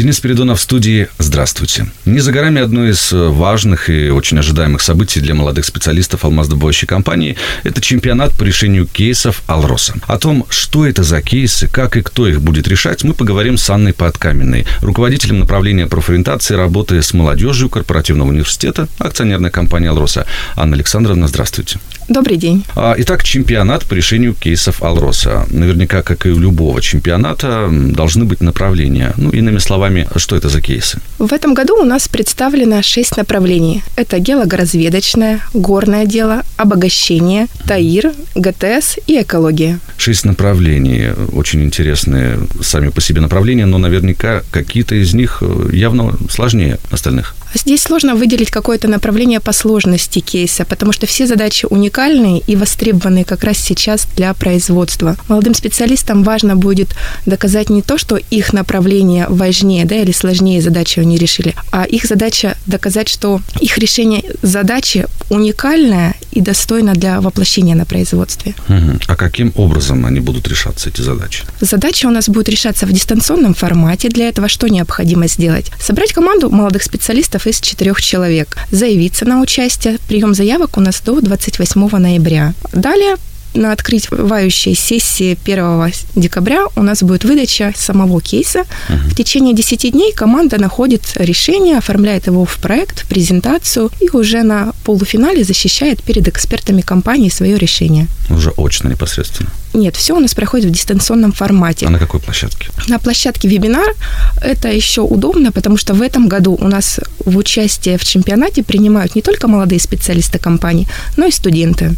Денис Спиридонов в студии. Здравствуйте. Не за горами одно из э, важных и очень ожидаемых событий для молодых специалистов алмаздобывающей компании – это чемпионат по решению кейсов «Алроса». О том, что это за кейсы, как и кто их будет решать, мы поговорим с Анной Подкаменной, руководителем направления профориентации работы с молодежью корпоративного университета акционерной компании «Алроса». Анна Александровна, здравствуйте. Добрый день. А, итак, чемпионат по решению кейсов «Алроса». Наверняка, как и у любого чемпионата, должны быть направления. Ну, иными словами, что это за кейсы? В этом году у нас представлено шесть направлений. Это геологоразведочное, горное дело, обогащение, ТАИР, ГТС и экология. Шесть направлений. Очень интересные сами по себе направления, но наверняка какие-то из них явно сложнее остальных. Здесь сложно выделить какое-то направление по сложности кейса, потому что все задачи уникальные и востребованные как раз сейчас для производства. Молодым специалистам важно будет доказать не то, что их направление важнее да, или сложнее задачи они решили, а их задача доказать, что их решение задачи уникальное и достойно для воплощения на производстве. Угу. А каким образом они будут решаться, эти задачи? Задача у нас будет решаться в дистанционном формате. Для этого что необходимо сделать? Собрать команду молодых специалистов из четырех человек. Заявиться на участие. Прием заявок у нас до 28 ноября. Далее на открывающей сессии 1 декабря у нас будет выдача самого кейса. uh В течение 10 дней команда находит решение, оформляет его в проект, в презентацию и уже на полуфинале защищает перед экспертами компании свое решение. Уже очно непосредственно. Нет, все у нас проходит в дистанционном формате. А на какой площадке? На площадке вебинар. Это еще удобно, потому что в этом году у нас в участие в чемпионате принимают не только молодые специалисты компании, но и студенты.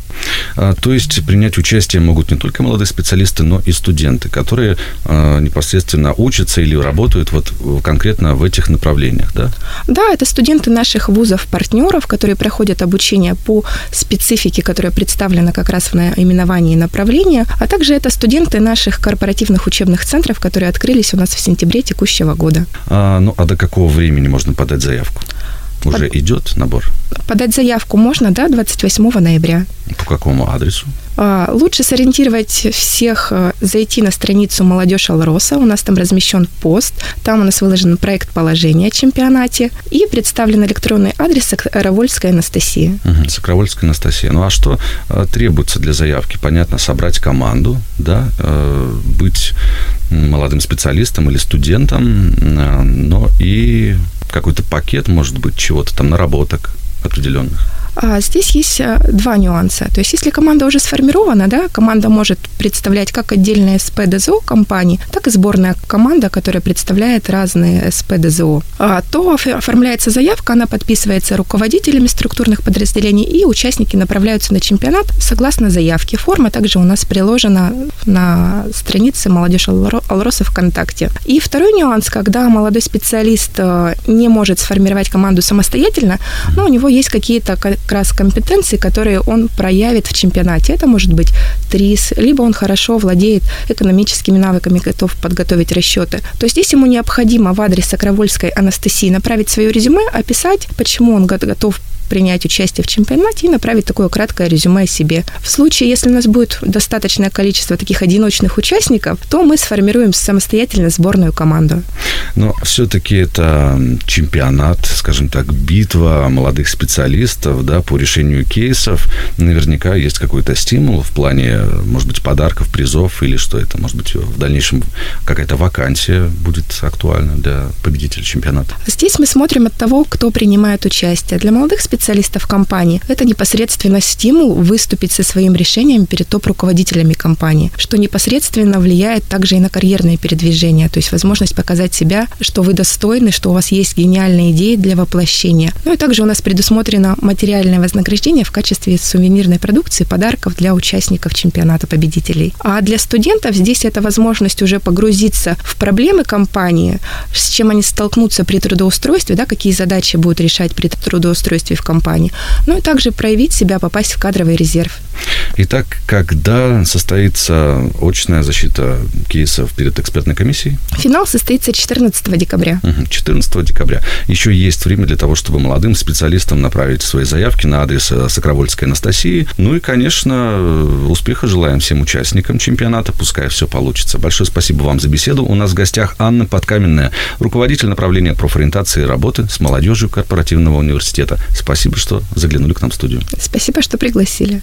А, то есть принять участие могут не только молодые специалисты, но и студенты, которые а, непосредственно учатся или работают вот конкретно в этих направлениях, да? Да, это студенты наших вузов-партнеров, которые проходят обучение по специфике, которая представлена как раз в наименовании направления, а также это студенты наших корпоративных учебных центров, которые открылись у нас в сентябре текущего года. А, ну, а до какого времени можно подать заявку? Уже Под... идет набор? Подать заявку можно, да, 28 ноября. По какому адресу? А, лучше сориентировать всех, э, зайти на страницу «Молодежь Алроса». У нас там размещен пост. Там у нас выложен проект положения о чемпионате. И представлен электронный адрес Сокровольская Анастасия. Угу, Сокровольская Анастасия. Ну, а что э, требуется для заявки? Понятно, собрать команду, да, э, быть молодым специалистом или студентом, но и какой-то пакет, может быть, чего-то там, наработок определенных. А здесь есть э, два нюанса. То есть, если команда уже сформирована, да, команда может представлять как отдельное СП ДЗО компании, так и сборная команда, которая представляет разные СП ДЗО. А, то оформляется заявка, она подписывается руководителями структурных подразделений, и участники направляются на чемпионат согласно заявке. Форма также у нас приложена на странице «Молодежь Алроса ВКонтакте». И второй нюанс, когда молодой специалист э, не может сформировать команду самостоятельно, но у него есть какие-то как раз компетенции, которые он проявит в чемпионате. Это может быть ТРИС, либо он хорошо владеет экономическими навыками, готов подготовить расчеты. То есть здесь ему необходимо в адрес Сокровольской Анастасии направить свое резюме, описать, почему он готов принять участие в чемпионате и направить такое краткое резюме о себе. В случае, если у нас будет достаточное количество таких одиночных участников, то мы сформируем самостоятельно сборную команду. Но все-таки это чемпионат, скажем так, битва молодых специалистов да, по решению кейсов. Наверняка есть какой-то стимул в плане, может быть, подарков, призов или что это, может быть, в дальнейшем какая-то вакансия будет актуальна для победителя чемпионата. Здесь мы смотрим от того, кто принимает участие. Для молодых специалистов специалистов компании, это непосредственно стимул выступить со своим решением перед топ-руководителями компании, что непосредственно влияет также и на карьерные передвижения, то есть возможность показать себя, что вы достойны, что у вас есть гениальные идеи для воплощения. Ну и также у нас предусмотрено материальное вознаграждение в качестве сувенирной продукции, подарков для участников чемпионата победителей. А для студентов здесь это возможность уже погрузиться в проблемы компании, с чем они столкнутся при трудоустройстве, да, какие задачи будут решать при трудоустройстве в компании, ну и также проявить себя, попасть в кадровый резерв. Итак, когда состоится очная защита кейсов перед экспертной комиссией? Финал состоится 14 декабря. 14 декабря. Еще есть время для того, чтобы молодым специалистам направить свои заявки на адрес э, Сокровольской Анастасии. Ну и, конечно, э, успеха желаем всем участникам чемпионата. Пускай все получится. Большое спасибо вам за беседу. У нас в гостях Анна Подкаменная, руководитель направления профориентации и работы с молодежью корпоративного университета. Спасибо, что заглянули к нам в студию. Спасибо, что пригласили.